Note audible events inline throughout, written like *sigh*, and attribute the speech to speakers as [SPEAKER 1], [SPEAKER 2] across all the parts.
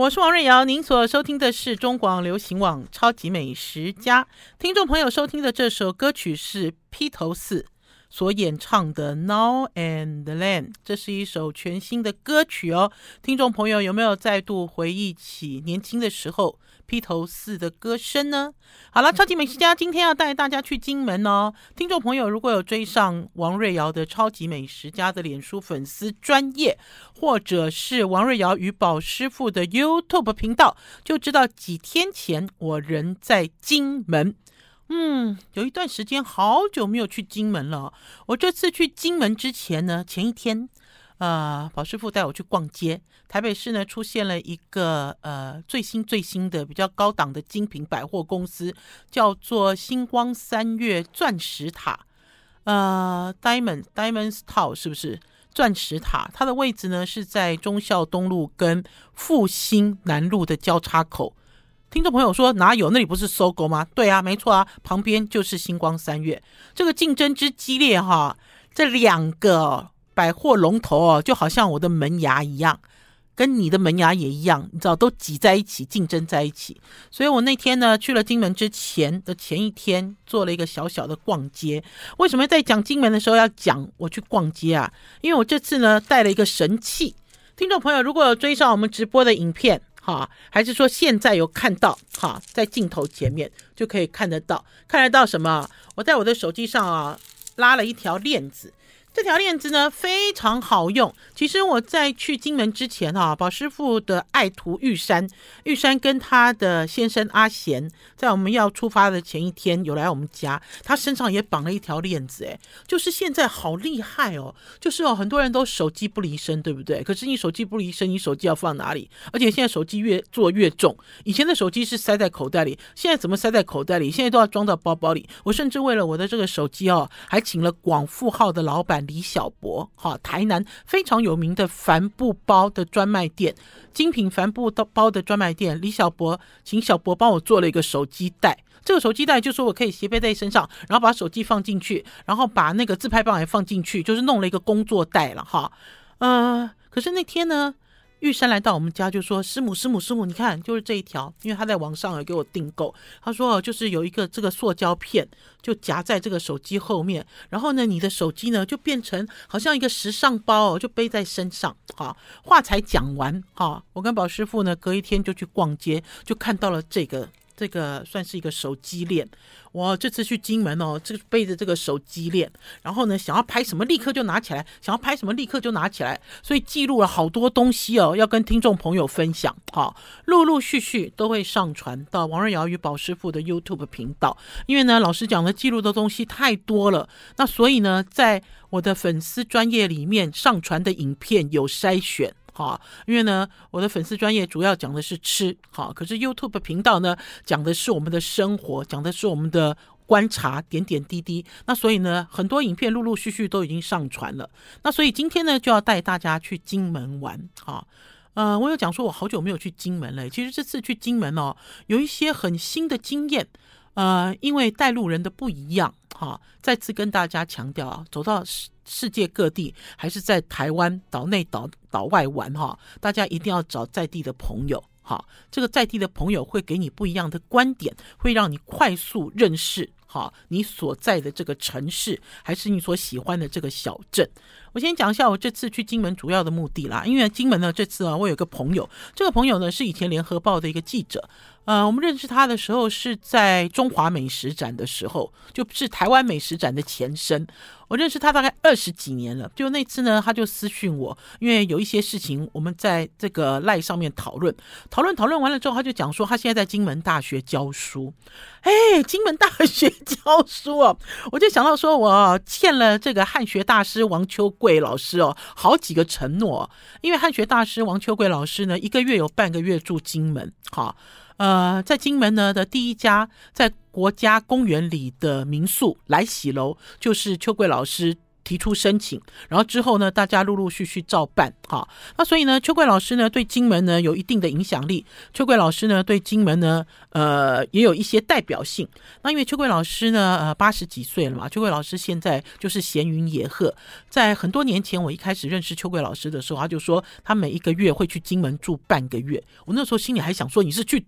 [SPEAKER 1] 我是王瑞瑶，您所收听的是中广流行网《超级美食家》。听众朋友收听的这首歌曲是披头四所演唱的《Now and Then》，这是一首全新的歌曲哦。听众朋友有没有再度回忆起年轻的时候？披头四的歌声呢？好了，超级美食家今天要带大家去金门哦。听众朋友如果有追上王瑞瑶的超级美食家的脸书粉丝专页，或者是王瑞瑶与宝师傅的 YouTube 频道，就知道几天前我人在金门。嗯，有一段时间好久没有去金门了。我这次去金门之前呢，前一天。呃，宝师傅带我去逛街。台北市呢，出现了一个呃最新最新的比较高档的精品百货公司，叫做星光三月钻石塔。呃，Diamond Diamonds Tower 是不是钻石塔？它的位置呢是在忠孝东路跟复兴南路的交叉口。听众朋友说哪有？那里不是 SOGO 吗？对啊，没错啊，旁边就是星光三月。这个竞争之激烈哈，这两个。百货龙头哦，就好像我的门牙一样，跟你的门牙也一样，你知道都挤在一起，竞争在一起。所以我那天呢，去了金门之前的前一天，做了一个小小的逛街。为什么在讲金门的时候要讲我去逛街啊？因为我这次呢带了一个神器。听众朋友，如果有追上我们直播的影片，哈，还是说现在有看到，哈，在镜头前面就可以看得到，看得到什么？我在我的手机上啊拉了一条链子。这条链子呢非常好用。其实我在去金门之前哈、啊，宝师傅的爱徒玉山，玉山跟他的先生阿贤，在我们要出发的前一天有来我们家，他身上也绑了一条链子，哎，就是现在好厉害哦，就是哦，很多人都手机不离身，对不对？可是你手机不离身，你手机要放哪里？而且现在手机越做越重，以前的手机是塞在口袋里，现在怎么塞在口袋里？现在都要装到包包里。我甚至为了我的这个手机哦，还请了广富号的老板。李小博，哈，台南非常有名的帆布包的专卖店，精品帆布包的专卖店。李小博，请小博帮我做了一个手机袋，这个手机袋就说我可以斜背在身上，然后把手机放进去，然后把那个自拍棒也放进去，就是弄了一个工作袋了，哈，呃，可是那天呢？玉山来到我们家就说：“师母，师母，师母，你看，就是这一条，因为他在网上有给我订购。他说，就是有一个这个塑胶片，就夹在这个手机后面，然后呢，你的手机呢就变成好像一个时尚包哦，就背在身上。哈，话才讲完，哈，我跟宝师傅呢隔一天就去逛街，就看到了这个。”这个算是一个手机链，我这次去金门哦，这个背着这个手机链，然后呢，想要拍什么立刻就拿起来，想要拍什么立刻就拿起来，所以记录了好多东西哦，要跟听众朋友分享。好，陆陆续续都会上传到王瑞瑶与宝师傅的 YouTube 频道，因为呢，老师讲的记录的东西太多了，那所以呢，在我的粉丝专业里面上传的影片有筛选。好，因为呢，我的粉丝专业主要讲的是吃，好，可是 YouTube 频道呢，讲的是我们的生活，讲的是我们的观察点点滴滴。那所以呢，很多影片陆陆续续都已经上传了。那所以今天呢，就要带大家去金门玩。好，呃，我有讲说，我好久没有去金门了。其实这次去金门哦，有一些很新的经验。呃，因为带路人的不一样，哈，再次跟大家强调啊，走到世世界各地，还是在台湾岛内岛岛外玩哈，大家一定要找在地的朋友，哈，这个在地的朋友会给你不一样的观点，会让你快速认识，哈，你所在的这个城市，还是你所喜欢的这个小镇。我先讲一下我这次去金门主要的目的啦，因为金门呢，这次啊，我有个朋友，这个朋友呢是以前联合报的一个记者。呃，我们认识他的时候是在中华美食展的时候，就是台湾美食展的前身。我认识他大概二十几年了。就那次呢，他就私讯我，因为有一些事情我们在这个赖上面讨论，讨论讨论完了之后，他就讲说他现在在金门大学教书。哎，金门大学 *laughs* 教书哦，我就想到说我欠了这个汉学大师王秋桂老师哦好几个承诺，因为汉学大师王秋桂老师呢，一个月有半个月住金门，好。呃，在金门呢的第一家在国家公园里的民宿来喜楼，就是秋桂老师提出申请，然后之后呢，大家陆陆续续照办。好，那所以呢，秋桂老师呢对金门呢有一定的影响力，秋桂老师呢对金门呢，呃，也有一些代表性。那因为秋桂老师呢，呃，八十几岁了嘛，秋桂老师现在就是闲云野鹤。在很多年前，我一开始认识秋桂老师的时候，他就说他每一个月会去金门住半个月。我那时候心里还想说，你是去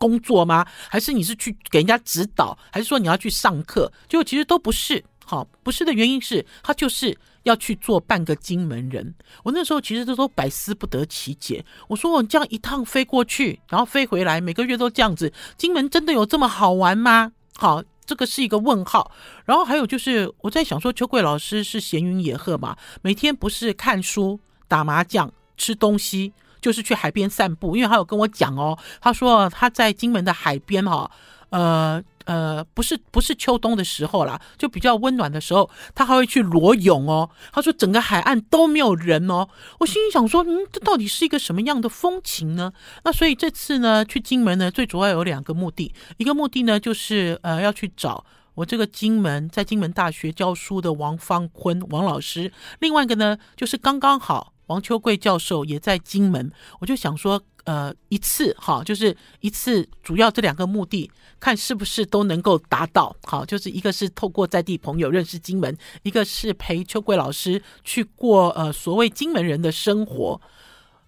[SPEAKER 1] 工作吗？还是你是去给人家指导？还是说你要去上课？结果其实都不是。好，不是的原因是他就是要去做半个金门人。我那时候其实都都百思不得其解。我说我这样一趟飞过去，然后飞回来，每个月都这样子，金门真的有这么好玩吗？好，这个是一个问号。然后还有就是我在想说，秋桂老师是闲云野鹤嘛，每天不是看书、打麻将、吃东西，就是去海边散步。因为他有跟我讲哦，他说他在金门的海边哈，呃。呃，不是不是秋冬的时候啦，就比较温暖的时候，他还会去裸泳哦。他说整个海岸都没有人哦。我心里想说，嗯，这到底是一个什么样的风情呢？那所以这次呢，去金门呢，最主要有两个目的，一个目的呢就是呃要去找我这个金门在金门大学教书的王方坤王老师，另外一个呢就是刚刚好王秋桂教授也在金门，我就想说。呃，一次哈，就是一次，主要这两个目的，看是不是都能够达到。好，就是一个是透过在地朋友认识金门，一个是陪秋桂老师去过呃所谓金门人的生活。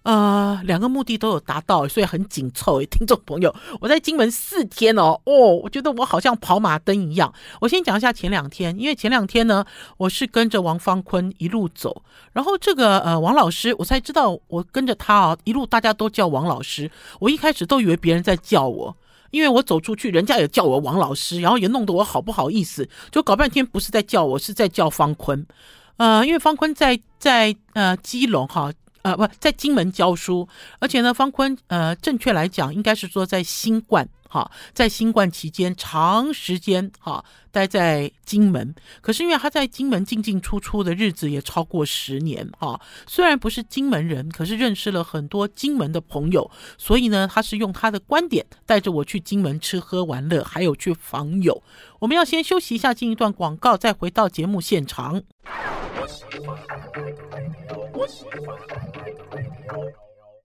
[SPEAKER 1] 呃，两个目的都有达到，所以很紧凑。听众朋友，我在金门四天哦，哦，我觉得我好像跑马灯一样。我先讲一下前两天，因为前两天呢，我是跟着王方坤一路走，然后这个呃王老师，我才知道我跟着他啊，一路大家都叫王老师。我一开始都以为别人在叫我，因为我走出去，人家也叫我王老师，然后也弄得我好不好意思，就搞半天不是在叫我，是在叫方坤。呃，因为方坤在在呃基隆哈。呃，不在金门教书，而且呢，方坤，呃，正确来讲，应该是说在新冠，哈，在新冠期间长时间哈待在金门。可是因为他在金门进进出出的日子也超过十年，哈，虽然不是金门人，可是认识了很多金门的朋友，所以呢，他是用他的观点带着我去金门吃喝玩乐，还有去访友。我们要先休息一下，进一段广告，再回到节目现场。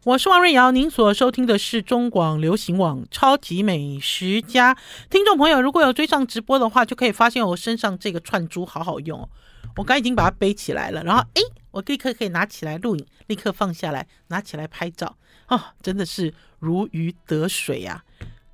[SPEAKER 1] 我是王瑞瑶，您所收听的是中广流行网《超级美食家》。听众朋友，如果有追上直播的话，就可以发现我身上这个串珠好好用哦。我刚已经把它背起来了，然后诶，我立刻可以拿起来录影，立刻放下来，拿起来拍照哦，真的是如鱼得水呀！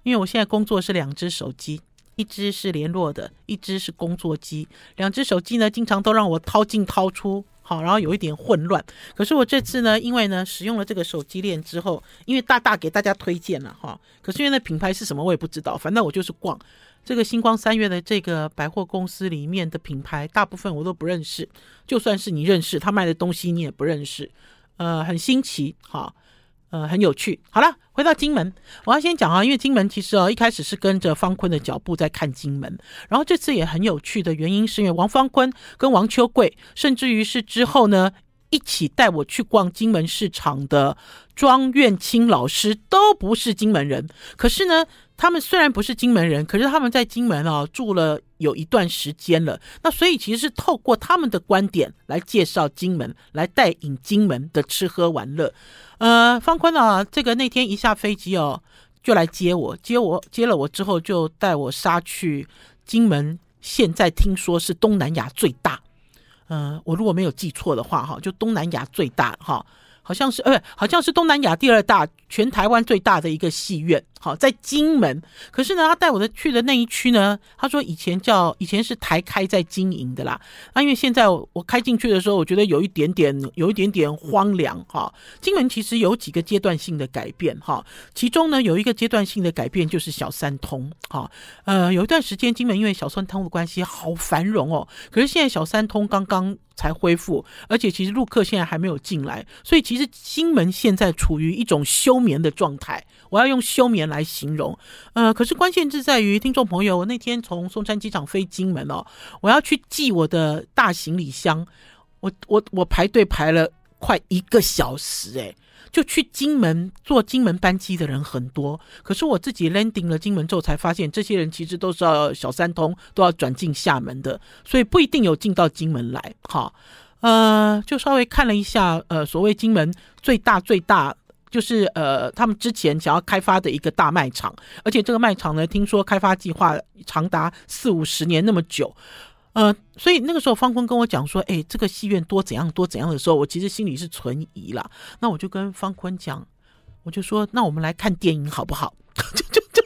[SPEAKER 1] 因为我现在工作是两只手机。一只是联络的，一只是工作机，两只手机呢，经常都让我掏进掏出，好，然后有一点混乱。可是我这次呢，因为呢，使用了这个手机链之后，因为大大给大家推荐了哈，可是因为那品牌是什么我也不知道，反正我就是逛这个星光三月的这个百货公司里面的品牌，大部分我都不认识，就算是你认识，他卖的东西你也不认识，呃，很新奇，哈。呃，很有趣。好了，回到金门，我要先讲啊，因为金门其实哦，一开始是跟着方坤的脚步在看金门，然后这次也很有趣的原因，是因为王方坤跟王秋桂，甚至于是之后呢，一起带我去逛金门市场的庄苑清老师，都不是金门人，可是呢。他们虽然不是金门人，可是他们在金门啊住了有一段时间了。那所以其实是透过他们的观点来介绍金门，来带引金门的吃喝玩乐。呃，方坤啊，这个那天一下飞机哦，就来接我，接我接了我之后，就带我杀去金门。现在听说是东南亚最大，呃，我如果没有记错的话，哈，就东南亚最大，哈。好像是，呃，好像是东南亚第二大，全台湾最大的一个戏院，好，在金门。可是呢，他带我的去的那一区呢，他说以前叫，以前是台开在经营的啦。那因为现在我开进去的时候，我觉得有一点点，有一点点荒凉哈。金门其实有几个阶段性的改变哈，其中呢有一个阶段性的改变就是小三通哈。呃，有一段时间金门因为小三通的关系好繁荣哦，可是现在小三通刚刚。才恢复，而且其实陆客现在还没有进来，所以其实金门现在处于一种休眠的状态。我要用休眠来形容。呃，可是关键是在于听众朋友，我那天从松山机场飞金门哦，我要去寄我的大行李箱，我我我排队排了快一个小时诶，就去金门坐金门班机的人很多。可是我自己 landing 了金门之后，才发现这些人其实都是要小三通，都要转进厦门的，所以不一定有进到金门来。哈，呃，就稍微看了一下，呃，所谓金门最大最大。就是呃，他们之前想要开发的一个大卖场，而且这个卖场呢，听说开发计划长达四五十年那么久，呃，所以那个时候方坤跟我讲说，哎，这个戏院多怎样多怎样的时候，我其实心里是存疑啦。那我就跟方坤讲，我就说，那我们来看电影好不好？*laughs* 就就就，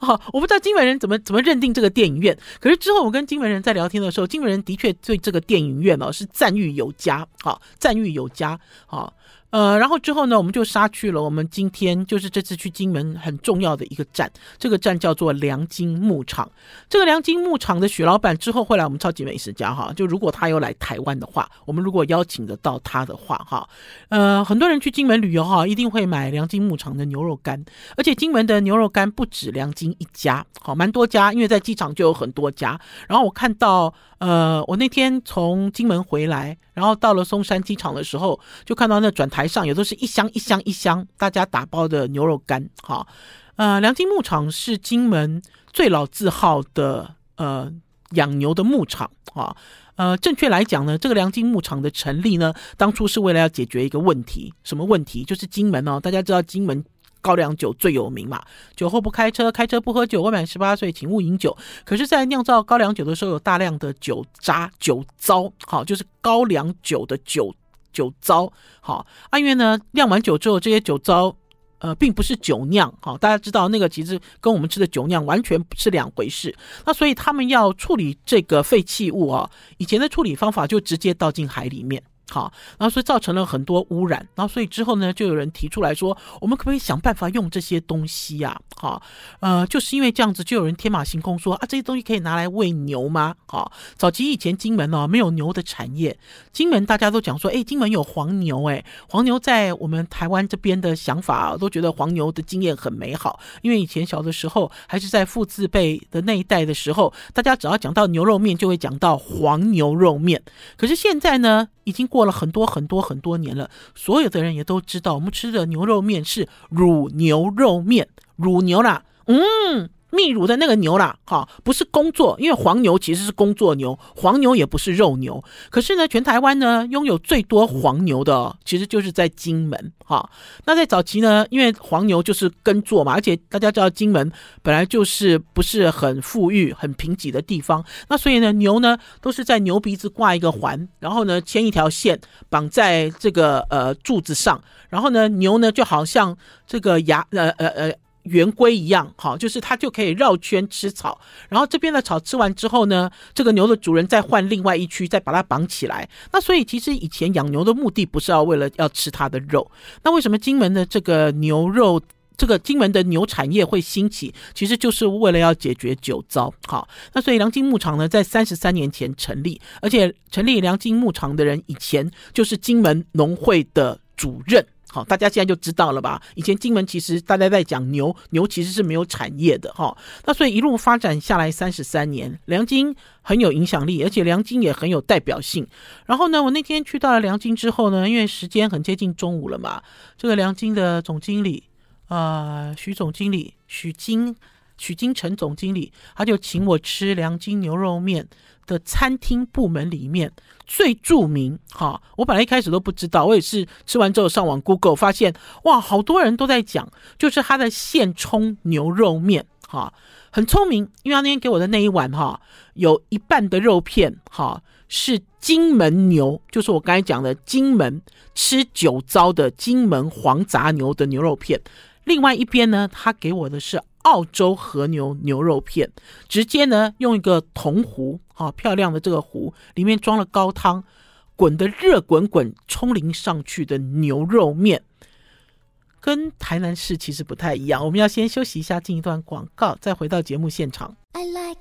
[SPEAKER 1] 好，我不知道金门人怎么怎么认定这个电影院，可是之后我跟金门人在聊天的时候，金门人的确对这个电影院哦是赞誉有加，好，赞誉有加，好。呃，然后之后呢，我们就杀去了。我们今天就是这次去金门很重要的一个站，这个站叫做良金牧场。这个良金牧场的许老板之后会来我们超级美食家哈。就如果他有来台湾的话，我们如果邀请得到他的话哈，呃，很多人去金门旅游哈，一定会买良金牧场的牛肉干。而且金门的牛肉干不止良金一家，好，蛮多家，因为在机场就有很多家。然后我看到，呃，我那天从金门回来，然后到了松山机场的时候，就看到那转台上也都是一箱一箱一箱，大家打包的牛肉干。哈，呃，良金牧场是金门最老字号的呃养牛的牧场。哈，呃，正确来讲呢，这个良金牧场的成立呢，当初是为了要解决一个问题，什么问题？就是金门哦，大家知道金门。高粱酒最有名嘛，酒后不开车，开车不喝酒，未满十八岁请勿饮酒。可是，在酿造高粱酒的时候，有大量的酒渣、酒糟，好，就是高粱酒的酒酒糟，好。因为呢，酿完酒之后，这些酒糟，呃，并不是酒酿，好，大家知道那个其实跟我们吃的酒酿完全不是两回事。那所以他们要处理这个废弃物啊，以前的处理方法就直接倒进海里面。好，然后所以造成了很多污染，然后所以之后呢，就有人提出来说，我们可不可以想办法用这些东西呀？好，呃，就是因为这样子，就有人天马行空说啊，这些东西可以拿来喂牛吗？好，早期以前金门哦没有牛的产业，金门大家都讲说，哎，金门有黄牛，哎，黄牛在我们台湾这边的想法都觉得黄牛的经验很美好，因为以前小的时候还是在父字辈的那一代的时候，大家只要讲到牛肉面，就会讲到黄牛肉面，可是现在呢，已经过了很多很多很多年了，所有的人也都知道，我们吃的牛肉面是乳牛肉面，乳牛啦，嗯。泌乳的那个牛啦，哈，不是工作，因为黄牛其实是工作牛，黄牛也不是肉牛。可是呢，全台湾呢拥有最多黄牛的，其实就是在金门，哈。那在早期呢，因为黄牛就是耕作嘛，而且大家知道金门本来就是不是很富裕、很贫瘠的地方，那所以呢，牛呢都是在牛鼻子挂一个环，然后呢牵一条线绑在这个呃柱子上，然后呢牛呢就好像这个牙呃呃呃。圆规一样，好，就是它就可以绕圈吃草，然后这边的草吃完之后呢，这个牛的主人再换另外一区，再把它绑起来。那所以其实以前养牛的目的不是要为了要吃它的肉，那为什么金门的这个牛肉，这个金门的牛产业会兴起？其实就是为了要解决酒糟。好，那所以良金牧场呢，在三十三年前成立，而且成立良金牧场的人以前就是金门农会的主任。好，大家现在就知道了吧？以前金门其实大家在讲牛，牛其实是没有产业的哈。那所以一路发展下来三十三年，梁金很有影响力，而且梁金也很有代表性。然后呢，我那天去到了梁金之后呢，因为时间很接近中午了嘛，这个梁金的总经理啊、呃，徐总经理许金许金城总经理，他就请我吃良金牛肉面的餐厅部门里面。最著名哈，我本来一开始都不知道，我也是吃完之后上网 Google 发现，哇，好多人都在讲，就是他的现冲牛肉面哈，很聪明，因为他那天给我的那一碗哈，有一半的肉片哈是金门牛，就是我刚才讲的金门吃酒糟的金门黄杂牛的牛肉片，另外一边呢，他给我的是。澳洲和牛牛肉片，直接呢用一个铜壶，好漂亮的这个壶，里面装了高汤，滚得热滚滚，冲淋上去的牛肉面，跟台南市其实不太一样。我们要先休息一下，进一段广告，再回到节目现场。I like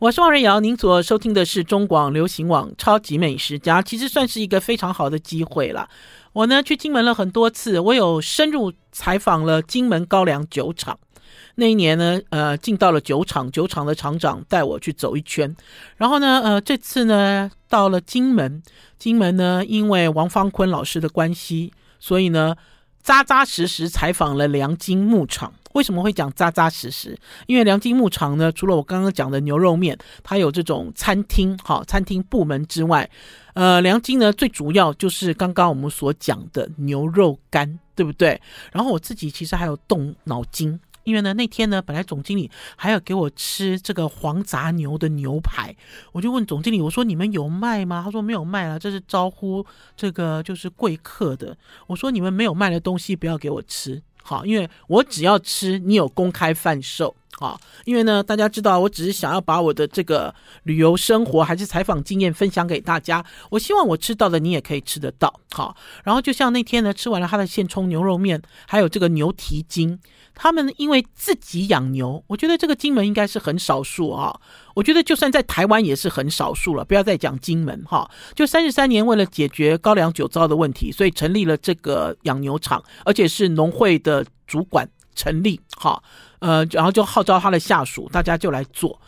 [SPEAKER 1] 我是王瑞瑶，您所收听的是中广流行网《超级美食家》，其实算是一个非常好的机会了。我呢去金门了很多次，我有深入采访了金门高粱酒厂。那一年呢，呃，进到了酒厂，酒厂的厂长带我去走一圈。然后呢，呃，这次呢，到了金门，金门呢，因为王方坤老师的关系，所以呢，扎扎实实采访了梁金牧场。为什么会讲扎扎实实？因为良金牧场呢，除了我刚刚讲的牛肉面，它有这种餐厅，好，餐厅部门之外，呃，良金呢，最主要就是刚刚我们所讲的牛肉干，对不对？然后我自己其实还有动脑筋，因为呢，那天呢，本来总经理还要给我吃这个黄杂牛的牛排，我就问总经理，我说你们有卖吗？他说没有卖啊，这是招呼这个就是贵客的。我说你们没有卖的东西，不要给我吃。好，因为我只要吃，你有公开贩售。好，因为呢，大家知道，我只是想要把我的这个旅游生活还是采访经验分享给大家。我希望我吃到的，你也可以吃得到。好，然后就像那天呢，吃完了他的现冲牛肉面，还有这个牛蹄筋。他们因为自己养牛，我觉得这个金门应该是很少数啊。我觉得就算在台湾也是很少数了。不要再讲金门哈，就三十三年为了解决高粱酒糟的问题，所以成立了这个养牛场，而且是农会的主管成立。哈，呃，然后就号召他的下属，大家就来做。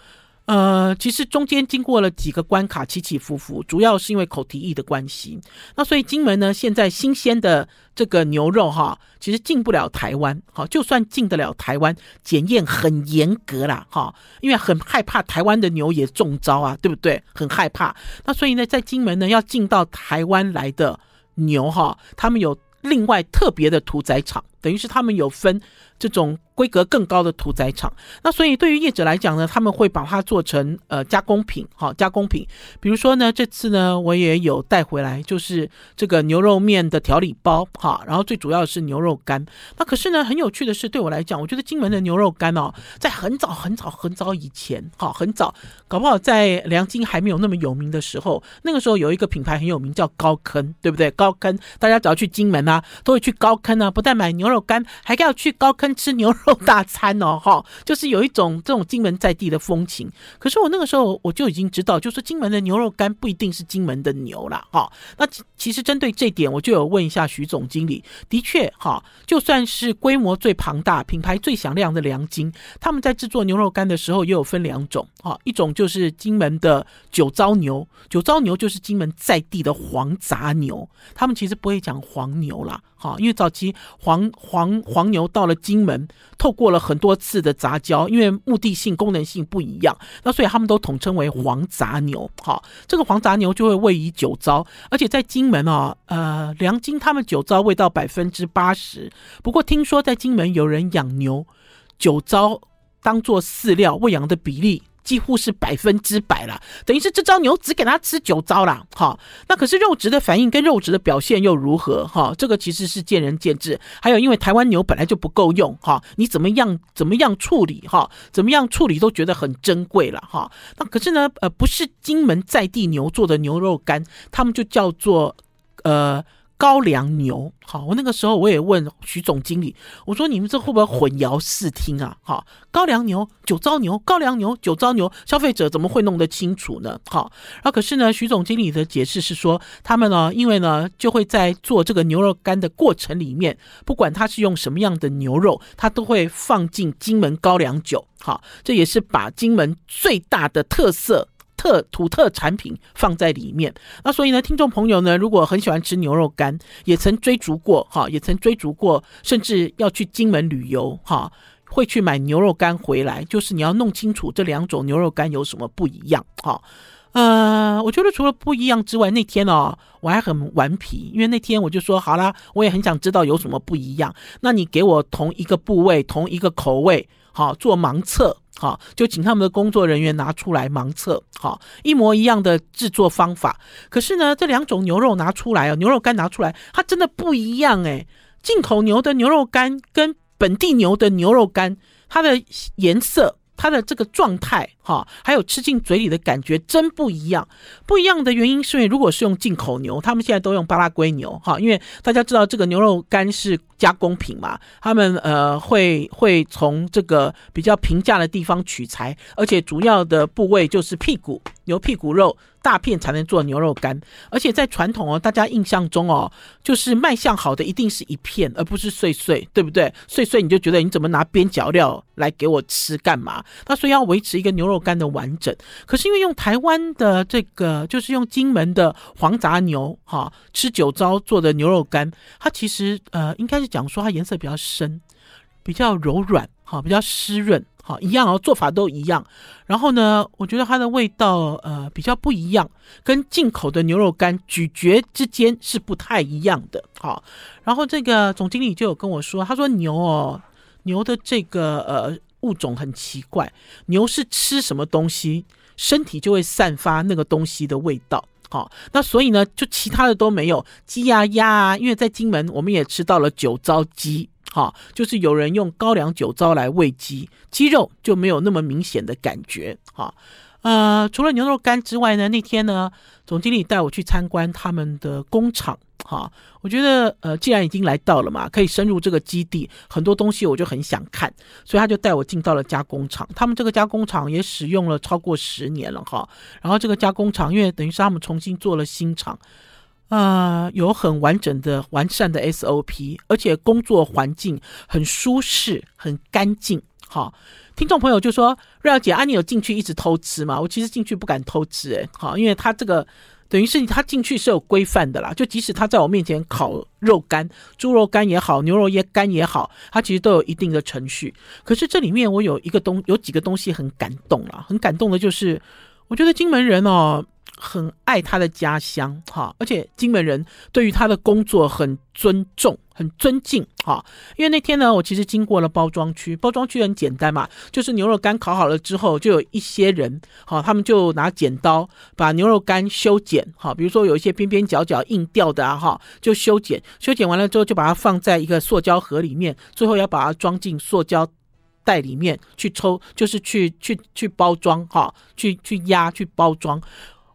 [SPEAKER 1] 呃，其实中间经过了几个关卡，起起伏伏，主要是因为口蹄疫的关系。那所以金门呢，现在新鲜的这个牛肉哈，其实进不了台湾。好，就算进得了台湾，检验很严格啦，哈，因为很害怕台湾的牛也中招啊，对不对？很害怕。那所以呢，在金门呢，要进到台湾来的牛哈，他们有另外特别的屠宰场，等于是他们有分。这种规格更高的屠宰场，那所以对于业者来讲呢，他们会把它做成呃加工品，好加工品。比如说呢，这次呢我也有带回来，就是这个牛肉面的调理包，哈，然后最主要是牛肉干。那可是呢，很有趣的是，对我来讲，我觉得金门的牛肉干哦，在很早很早很早以前，哈，很早，搞不好在梁金还没有那么有名的时候，那个时候有一个品牌很有名，叫高坑，对不对？高坑，大家只要去金门啊，都会去高坑啊，不但买牛肉干，还要去高坑。吃牛肉 *laughs* 大餐哦，哈，就是有一种这种金门在地的风情。可是我那个时候我就已经知道，就是金门的牛肉干不一定是金门的牛了，哈。那其实针对这点，我就有问一下徐总经理。的确，哈，就算是规模最庞大、品牌最响亮的良金，他们在制作牛肉干的时候也有分两种，哈，一种就是金门的酒糟牛，酒糟牛就是金门在地的黄杂牛，他们其实不会讲黄牛啦。好，因为早期黄黄黄牛到了金门，透过了很多次的杂交，因为目的性、功能性不一样，那所以他们都统称为黄杂牛。好，这个黄杂牛就会位于酒糟，而且在金门啊，呃，良金他们酒糟味道百分之八十。不过听说在金门有人养牛，酒糟当做饲料喂养的比例。几乎是百分之百了，等于是这招牛只给它吃九招了，哈。那可是肉质的反应跟肉质的表现又如何？哈，这个其实是见仁见智。还有，因为台湾牛本来就不够用，哈，你怎么样怎么样处理，哈，怎么样处理都觉得很珍贵了，哈。那可是呢，呃，不是金门在地牛做的牛肉干，他们就叫做呃。高粱牛，好，我那个时候我也问徐总经理，我说你们这会不会混淆视听啊？好，高粱牛、酒糟牛、高粱牛、酒糟牛，消费者怎么会弄得清楚呢？好，然后可是呢，徐总经理的解释是说，他们呢，因为呢，就会在做这个牛肉干的过程里面，不管他是用什么样的牛肉，他都会放进金门高粱酒，好，这也是把金门最大的特色。特土特产品放在里面，那所以呢，听众朋友呢，如果很喜欢吃牛肉干，也曾追逐过哈，也曾追逐过，甚至要去金门旅游哈，会去买牛肉干回来。就是你要弄清楚这两种牛肉干有什么不一样哈。呃，我觉得除了不一样之外，那天哦，我还很顽皮，因为那天我就说好啦，我也很想知道有什么不一样。那你给我同一个部位，同一个口味，好做盲测。好，就请他们的工作人员拿出来盲测，好，一模一样的制作方法。可是呢，这两种牛肉拿出来哦，牛肉干拿出来，它真的不一样诶。进口牛的牛肉干跟本地牛的牛肉干，它的颜色。它的这个状态，哈，还有吃进嘴里的感觉真不一样。不一样的原因是因为，如果是用进口牛，他们现在都用巴拉圭牛，哈，因为大家知道这个牛肉干是加工品嘛，他们呃会会从这个比较平价的地方取材，而且主要的部位就是屁股，牛屁股肉大片才能做牛肉干，而且在传统哦，大家印象中哦，就是卖相好的一定是一片，而不是碎碎，对不对？碎碎你就觉得你怎么拿边角料来给我吃干嘛？他所以要维持一个牛肉干的完整。可是因为用台湾的这个，就是用金门的黄杂牛哈，吃酒糟做的牛肉干，它其实呃应该是讲说它颜色比较深，比较柔软，哈，比较湿润。好，一样哦，做法都一样。然后呢，我觉得它的味道呃比较不一样，跟进口的牛肉干咀嚼之间是不太一样的。好，然后这个总经理就有跟我说，他说牛哦，牛的这个呃物种很奇怪，牛是吃什么东西，身体就会散发那个东西的味道。好，那所以呢，就其他的都没有，鸡呀鸭啊，因为在金门我们也吃到了酒糟鸡。好，就是有人用高粱酒糟来喂鸡，鸡肉就没有那么明显的感觉。好，呃，除了牛肉干之外呢，那天呢，总经理带我去参观他们的工厂。好，我觉得呃，既然已经来到了嘛，可以深入这个基地，很多东西我就很想看，所以他就带我进到了加工厂。他们这个加工厂也使用了超过十年了哈。然后这个加工厂，因为等于是他们重新做了新厂。呃，有很完整的、完善的 SOP，而且工作环境很舒适、很干净。好，听众朋友就说：“瑞肴姐，啊，你有进去一直偷吃吗？”我其实进去不敢偷吃，诶，好，因为他这个等于是他进去是有规范的啦。就即使他在我面前烤肉干、猪肉干也好、牛肉也干也好，他其实都有一定的程序。可是这里面我有一个东，有几个东西很感动啦，很感动的就是，我觉得金门人哦。很爱他的家乡，哈，而且金门人对于他的工作很尊重、很尊敬，哈。因为那天呢，我其实经过了包装区，包装区很简单嘛，就是牛肉干烤好了之后，就有一些人，哈，他们就拿剪刀把牛肉干修剪，哈，比如说有一些边边角角硬掉的啊，哈，就修剪，修剪完了之后就把它放在一个塑胶盒里面，最后要把它装进塑胶袋里面去抽，就是去去去包装，哈，去去压去包装。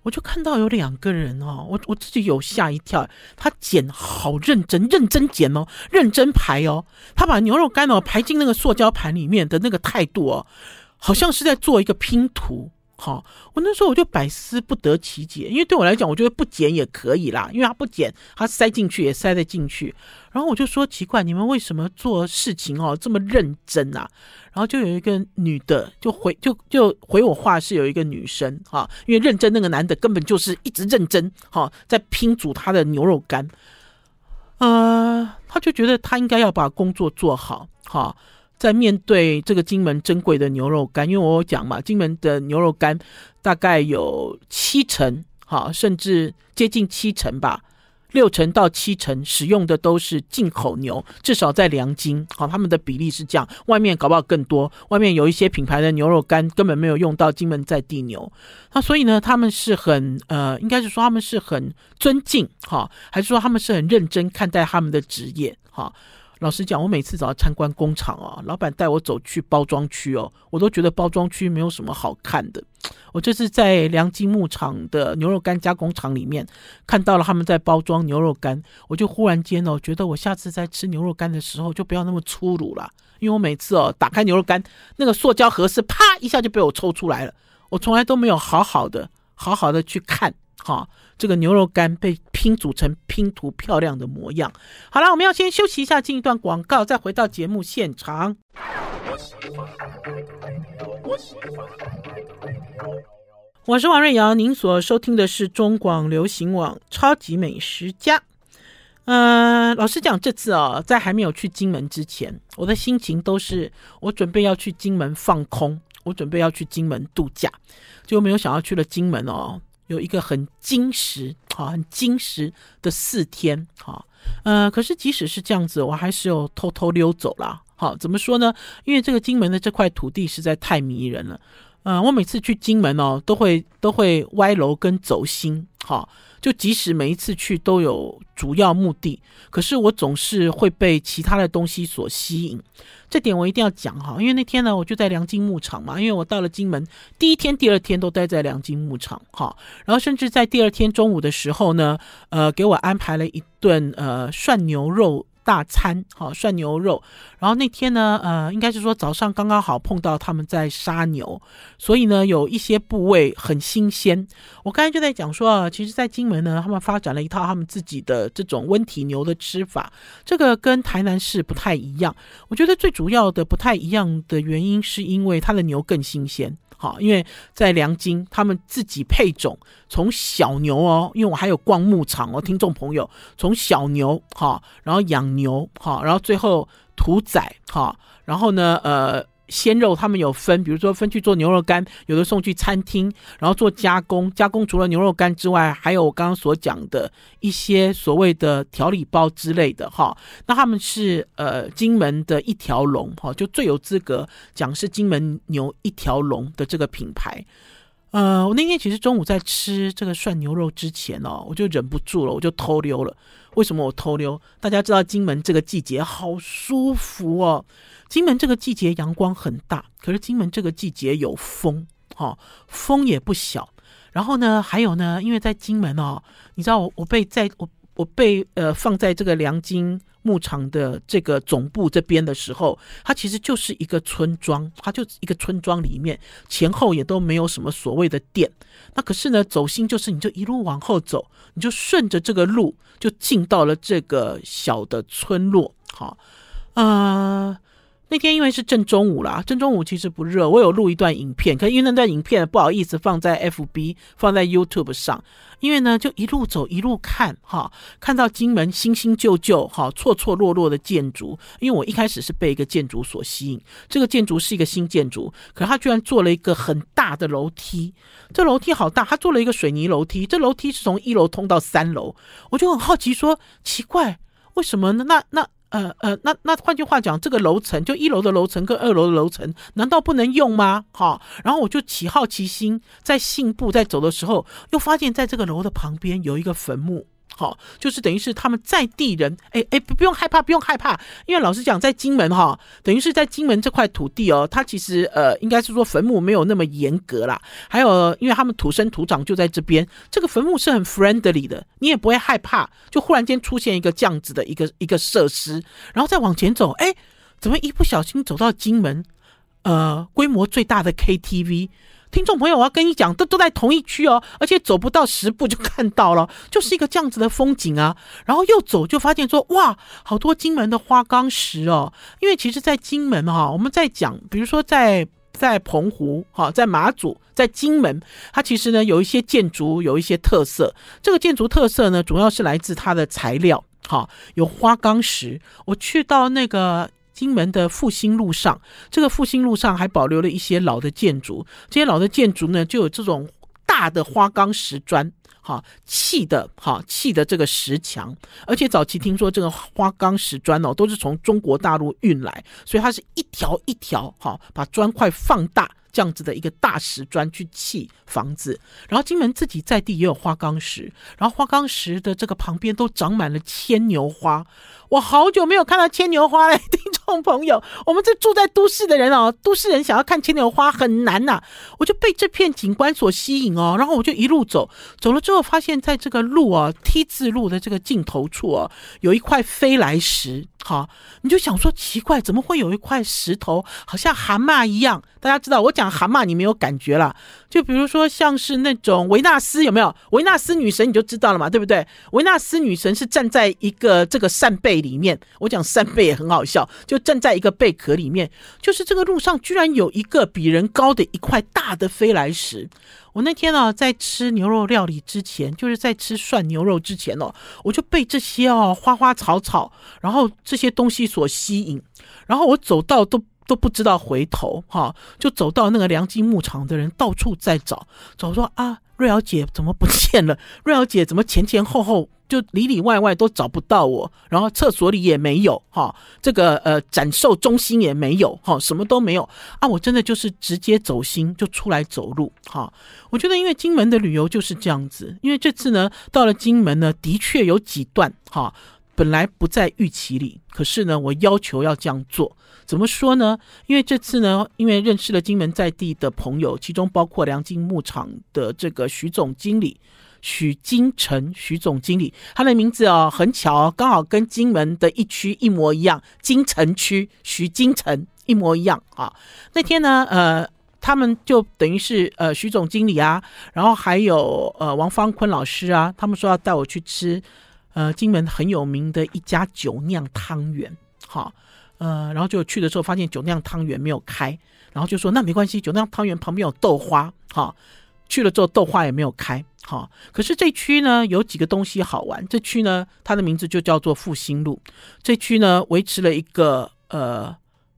[SPEAKER 1] 我就看到有两个人哦，我我自己有吓一跳，他剪好认真，认真剪哦，认真排哦，他把牛肉干哦排进那个塑胶盘里面的那个态度哦，好像是在做一个拼图。好，我那时候我就百思不得其解，因为对我来讲，我觉得不剪也可以啦，因为他不剪，他塞进去也塞得进去。然后我就说奇怪，你们为什么做事情哦这么认真啊？然后就有一个女的就回就就回我话是有一个女生哈，因为认真那个男的根本就是一直认真哈，在拼煮他的牛肉干，呃，他就觉得他应该要把工作做好哈。在面对这个金门珍贵的牛肉干，因为我有讲嘛，金门的牛肉干大概有七成，哈，甚至接近七成吧，六成到七成使用的都是进口牛，至少在良金，好，他们的比例是这样，外面搞不好更多，外面有一些品牌的牛肉干根本没有用到金门在地牛，那所以呢，他们是很呃，应该是说他们是很尊敬，哈，还是说他们是很认真看待他们的职业，哈。老实讲，我每次只要参观工厂哦，老板带我走去包装区哦，我都觉得包装区没有什么好看的。我这次在良金牧场的牛肉干加工厂里面看到了他们在包装牛肉干，我就忽然间哦，觉得我下次在吃牛肉干的时候就不要那么粗鲁了，因为我每次哦打开牛肉干，那个塑胶盒是啪一下就被我抽出来了，我从来都没有好好的好好的去看。好，这个牛肉干被拼组成拼图漂亮的模样。好了，我们要先休息一下，进一段广告，再回到节目现场。我是王瑞瑶，您所收听的是中广流行网《超级美食家》。呃，老实讲，这次啊，在还没有去金门之前，我的心情都是我准备要去金门放空，我准备要去金门度假，就没有想要去了金门哦。有一个很精实，好，很精实的四天，好，呃，可是即使是这样子，我还是有偷偷溜走了，好，怎么说呢？因为这个金门的这块土地实在太迷人了，呃，我每次去金门哦，都会都会歪楼跟走心，好。就即使每一次去都有主要目的，可是我总是会被其他的东西所吸引，这点我一定要讲哈。因为那天呢，我就在良金牧场嘛，因为我到了金门第一天、第二天都待在良金牧场哈，然后甚至在第二天中午的时候呢，呃，给我安排了一顿呃涮牛肉大餐，好涮牛肉。然后那天呢，呃，应该是说早上刚刚好碰到他们在杀牛，所以呢有一些部位很新鲜。我刚才就在讲说啊，其实，在金门呢，他们发展了一套他们自己的这种温体牛的吃法，这个跟台南市不太一样。我觉得最主要的不太一样的原因，是因为它的牛更新鲜。好，因为在梁金，他们自己配种，从小牛哦，因为我还有逛牧场哦，听众朋友，从小牛哈，然后养牛哈，然后最后屠宰哈，然后呢，呃。鲜肉他们有分，比如说分去做牛肉干，有的送去餐厅，然后做加工。加工除了牛肉干之外，还有我刚刚所讲的一些所谓的调理包之类的哈。那他们是呃金门的一条龙哈，就最有资格讲是金门牛一条龙的这个品牌。呃，我那天其实中午在吃这个涮牛肉之前哦，我就忍不住了，我就偷溜了。为什么我偷溜？大家知道金门这个季节好舒服哦。金门这个季节阳光很大，可是金门这个季节有风，哈、风也不小。然后呢，还有呢，因为在金门哦，你知道我我被在我我被呃放在这个良金牧场的这个总部这边的时候，它其实就是一个村庄，它就一个村庄里面前后也都没有什么所谓的店。那可是呢，走心就是你就一路往后走，你就顺着这个路就进到了这个小的村落，好、哦，呃。那天因为是正中午啦，正中午其实不热。我有录一段影片，可因为那段影片不好意思放在 FB，放在 YouTube 上。因为呢，就一路走一路看哈，看到金门新新旧旧哈、错错落落的建筑。因为我一开始是被一个建筑所吸引，这个建筑是一个新建筑，可是他居然做了一个很大的楼梯，这楼梯好大，他做了一个水泥楼梯，这楼梯是从一楼通到三楼。我就很好奇说，奇怪，为什么呢？那那。呃呃，那那换句话讲，这个楼层就一楼的楼层跟二楼的楼层，难道不能用吗？好，然后我就起好奇心，在信步在走的时候，又发现在这个楼的旁边有一个坟墓。好，就是等于是他们在地人，哎哎，不不用害怕，不用害怕，因为老实讲，在金门哈，等于是在金门这块土地哦，它其实呃，应该是说坟墓没有那么严格啦。还有，因为他们土生土长就在这边，这个坟墓是很 friendly 的，你也不会害怕，就忽然间出现一个这样子的一个一个设施，然后再往前走，哎，怎么一不小心走到金门，呃，规模最大的 KTV。听众朋友，我要跟你讲，这都在同一区哦，而且走不到十步就看到了，就是一个这样子的风景啊。然后又走就发现说，哇，好多金门的花岗石哦。因为其实，在金门哈，我们在讲，比如说在在澎湖哈，在马祖，在金门，它其实呢有一些建筑有一些特色。这个建筑特色呢，主要是来自它的材料，哈，有花岗石。我去到那个。金门的复兴路上，这个复兴路上还保留了一些老的建筑。这些老的建筑呢，就有这种大的花岗石砖，哈，砌的，哈，砌的这个石墙。而且早期听说这个花岗石砖哦，都是从中国大陆运来，所以它是一条一条，哈，把砖块放大。这样子的一个大石砖去砌房子，然后金门自己在地也有花岗石，然后花岗石的这个旁边都长满了牵牛花。我好久没有看到牵牛花了，*laughs* 听众朋友，我们这住在都市的人哦，都市人想要看牵牛花很难呐、我就被这片景观所吸引哦，然后我就一路走，走了之后发现，在这个路啊 T 字路的这个尽头处哦、有一块飞来石。好，你就想说奇怪，怎么会有一块石头，好像蛤蟆一样？大家知道我讲蛤蟆，你没有感觉了。就比如说像是那种维纳斯，有没有？维纳斯女神你就知道了嘛，对不对？维纳斯女神是站在一个这个扇贝里面，我讲扇贝也很好笑，就站在一个贝壳里面。就是这个路上居然有一个比人高的一块大的飞来石。我那天呢、啊，在吃牛肉料理之前，就是在吃涮牛肉之前哦，我就被这些哦花花草草，然后这些东西所吸引，然后我走到都都不知道回头哈，就走到那个良金牧场的人到处在找，找说啊，瑞瑶姐怎么不见了？瑞瑶姐怎么前前后后？就里里外外都找不到我，然后厕所里也没有哈，这个呃展售中心也没有哈，什么都没有啊！我真的就是直接走心就出来走路哈。我觉得因为金门的旅游就是这样子，因为这次呢到了金门呢，的确有几段哈，本来不在预期里，可是呢我要求要这样做，怎么说呢？因为这次呢，因为认识了金门在地的朋友，其中包括梁金牧场的这个徐总经理。许金城许总经理，他的名字哦很巧哦，刚好跟金门的一区一模一样，金城区许金城一模一样啊。那天呢，呃，他们就等于是呃许总经理啊，然后还有呃王方坤老师啊，他们说要带我去吃呃金门很有名的一家酒酿汤圆，好。呃，然后就去的时候发现酒酿汤圆没有开，然后就说那没关系，酒酿汤圆旁边有豆花，哈，去了之后豆花也没有开，哈。可是这区呢有几个东西好玩，这区呢它的名字就叫做复兴路，这区呢维持了一个呃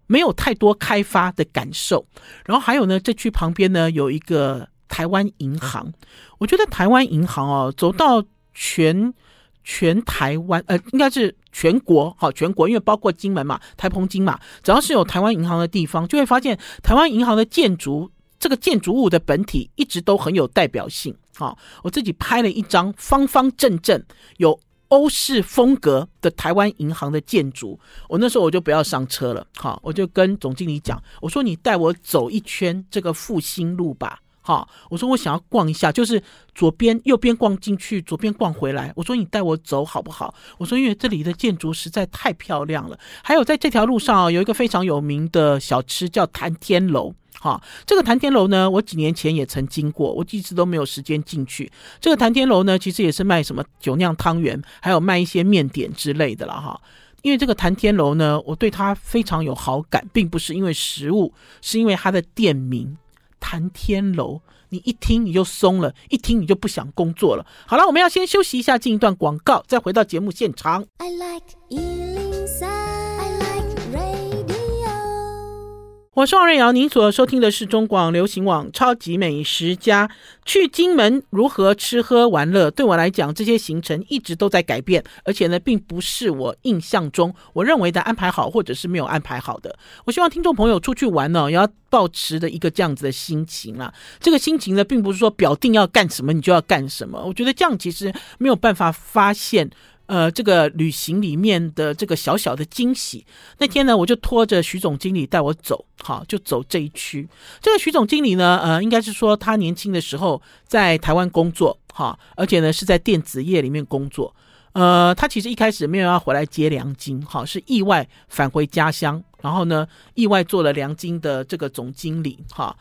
[SPEAKER 1] 没有太多开发的感受，然后还有呢这区旁边呢有一个台湾银行，我觉得台湾银行哦走到全。全台湾，呃，应该是全国，好，全国，因为包括金门嘛，台澎金马，只要是有台湾银行的地方，就会发现台湾银行的建筑，这个建筑物的本体一直都很有代表性。好，我自己拍了一张方方正正有欧式风格的台湾银行的建筑，我那时候我就不要上车了，好，我就跟总经理讲，我说你带我走一圈这个复兴路吧。好，我说我想要逛一下，就是左边、右边逛进去，左边逛回来。我说你带我走好不好？我说因为这里的建筑实在太漂亮了。还有在这条路上有一个非常有名的小吃叫谭天楼。哈，这个谭天楼呢，我几年前也曾经过，我一直都没有时间进去。这个谭天楼呢，其实也是卖什么酒酿汤圆，还有卖一些面点之类的了哈。因为这个谭天楼呢，我对它非常有好感，并不是因为食物，是因为它的店名。谭天楼，你一听你就松了，一听你就不想工作了。好了，我们要先休息一下，进一段广告，再回到节目现场。I like 我是王瑞瑶，您所收听的是中广流行网《超级美食家》。去金门如何吃喝玩乐？对我来讲，这些行程一直都在改变，而且呢，并不是我印象中我认为的安排好，或者是没有安排好的。我希望听众朋友出去玩呢，也要保持的一个这样子的心情啊。这个心情呢，并不是说表定要干什么你就要干什么。我觉得这样其实没有办法发现。呃，这个旅行里面的这个小小的惊喜，那天呢，我就拖着徐总经理带我走，好，就走这一区。这个徐总经理呢，呃，应该是说他年轻的时候在台湾工作，哈，而且呢是在电子业里面工作。呃，他其实一开始没有要回来接梁金，哈，是意外返回家乡，然后呢，意外做了梁金的这个总经理，哈，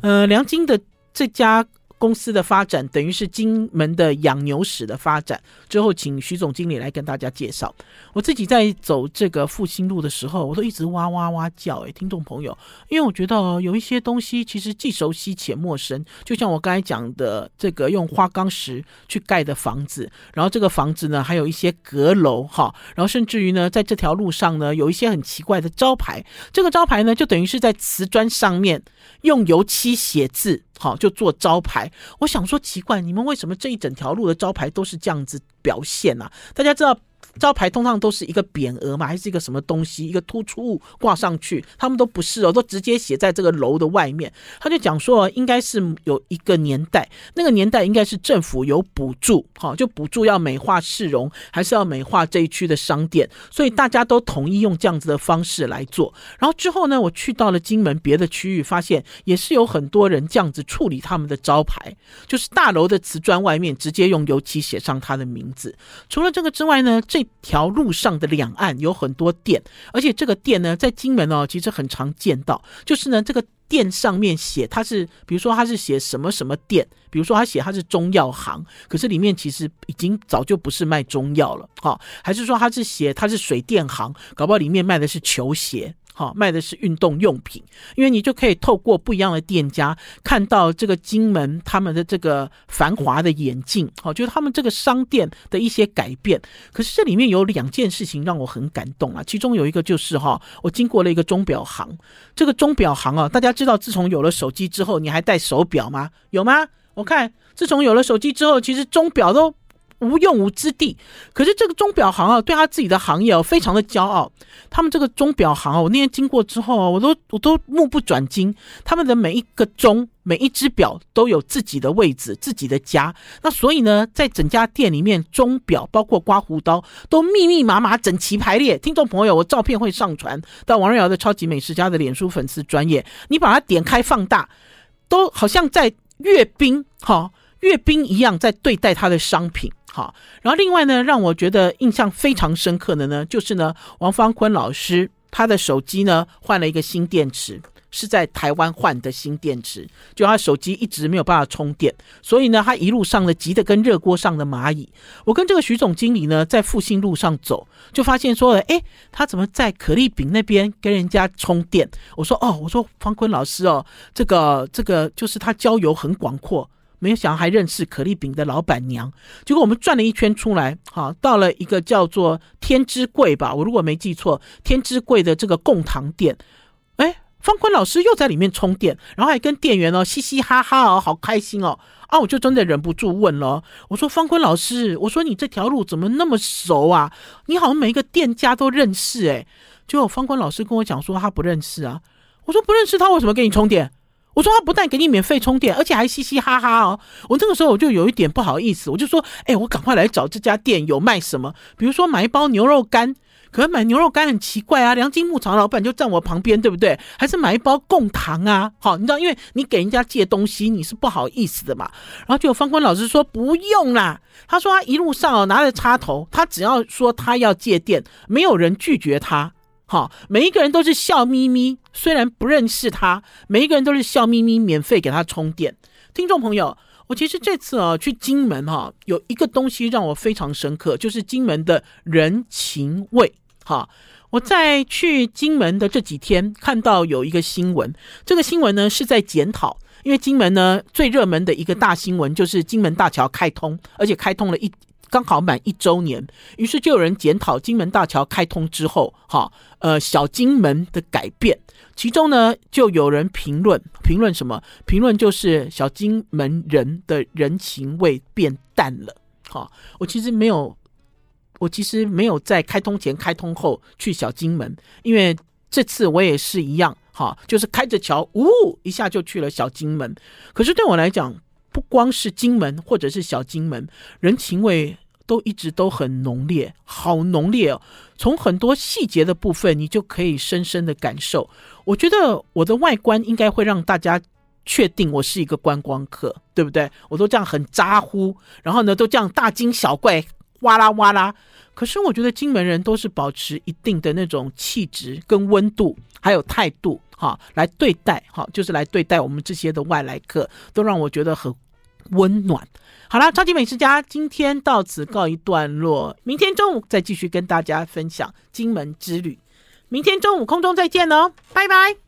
[SPEAKER 1] 呃，梁金的这家。公司的发展等于是金门的养牛史的发展。之后，请徐总经理来跟大家介绍。我自己在走这个复兴路的时候，我都一直哇哇哇叫，哎，听众朋友，因为我觉得有一些东西其实既熟悉且陌生。就像我刚才讲的，这个用花岗石去盖的房子，然后这个房子呢，还有一些阁楼，哈，然后甚至于呢，在这条路上呢，有一些很奇怪的招牌。这个招牌呢，就等于是在瓷砖上面用油漆写字。好，就做招牌。我想说，奇怪，你们为什么这一整条路的招牌都是这样子表现呢？大家知道。招牌通常都是一个匾额嘛，还是一个什么东西，一个突出物挂上去？他们都不是哦，都直接写在这个楼的外面。他就讲说，应该是有一个年代，那个年代应该是政府有补助，哈，就补助要美化市容，还是要美化这一区的商店，所以大家都统一用这样子的方式来做。然后之后呢，我去到了金门别的区域，发现也是有很多人这样子处理他们的招牌，就是大楼的瓷砖外面直接用油漆写上他的名字。除了这个之外呢，这条路上的两岸有很多店，而且这个店呢，在金门哦，其实很常见到。就是呢，这个店上面写它是，比如说它是写什么什么店，比如说它写它是中药行，可是里面其实已经早就不是卖中药了，哈，还是说它是写它是水电行，搞不好里面卖的是球鞋。好，卖的是运动用品，因为你就可以透过不一样的店家看到这个金门他们的这个繁华的演进。好，就是他们这个商店的一些改变。可是这里面有两件事情让我很感动啊，其中有一个就是哈，我经过了一个钟表行，这个钟表行啊，大家知道自从有了手机之后，你还戴手表吗？有吗？我看自从有了手机之后，其实钟表都。无用武之地，可是这个钟表行啊，对他自己的行业哦，非常的骄傲。他们这个钟表行啊，我那天经过之后啊，我都我都目不转睛。他们的每一个钟，每一只表都有自己的位置，自己的家。那所以呢，在整家店里面，钟表包括刮胡刀都密密麻麻、整齐排列。听众朋友，我照片会上传到王瑞瑶的超级美食家的脸书粉丝专页，你把它点开放大，都好像在阅兵哈。阅兵一样在对待他的商品。好，然后另外呢，让我觉得印象非常深刻的呢，就是呢，王方坤老师他的手机呢换了一个新电池。是在台湾换的新电池，就他手机一直没有办法充电，所以呢，他一路上呢急得跟热锅上的蚂蚁。我跟这个徐总经理呢在复兴路上走，就发现说，哎，他怎么在可丽饼那边跟人家充电？我说，哦，我说方坤老师哦，这个这个就是他交友很广阔，没有想到还认识可丽饼的老板娘。结果我们转了一圈出来，好，到了一个叫做天之柜吧，我如果没记错，天之柜的这个贡糖店，哎。方坤老师又在里面充电，然后还跟店员哦嘻嘻哈哈哦，好开心哦啊！我就真的忍不住问了，我说方坤老师，我说你这条路怎么那么熟啊？你好像每一个店家都认识诶。结果方坤老师跟我讲说他不认识啊。我说不认识他为什么给你充电？我说他不但给你免费充电，而且还嘻嘻哈哈哦。我那个时候我就有一点不好意思，我就说哎，我赶快来找这家店有卖什么，比如说买一包牛肉干。可是买牛肉干很奇怪啊，梁金牧场老板就站我旁边，对不对？还是买一包贡糖啊？好，你知道，因为你给人家借东西，你是不好意思的嘛。然后就有方坤老师说不用啦，他说他一路上哦拿着插头，他只要说他要借电，没有人拒绝他。好，每一个人都是笑眯眯，虽然不认识他，每一个人都是笑眯眯，免费给他充电。听众朋友，我其实这次啊去金门哈，有一个东西让我非常深刻，就是金门的人情味。哈，我在去金门的这几天看到有一个新闻，这个新闻呢是在检讨，因为金门呢最热门的一个大新闻就是金门大桥开通，而且开通了一刚好满一周年，于是就有人检讨金门大桥开通之后，哈，呃，小金门的改变，其中呢就有人评论，评论什么？评论就是小金门人的人情味变淡了。哈，我其实没有。我其实没有在开通前、开通后去小金门，因为这次我也是一样，哈，就是开着桥，呜一下就去了小金门。可是对我来讲，不光是金门或者是小金门，人情味都一直都很浓烈，好浓烈哦。从很多细节的部分，你就可以深深的感受。我觉得我的外观应该会让大家确定我是一个观光客，对不对？我都这样很咋呼，然后呢，都这样大惊小怪。哇啦哇啦！可是我觉得金门人都是保持一定的那种气质跟温度，还有态度，哈，来对待，哈，就是来对待我们这些的外来客，都让我觉得很温暖。好啦，超级美食家今天到此告一段落，明天中午再继续跟大家分享金门之旅。明天中午空中再见哦，拜拜。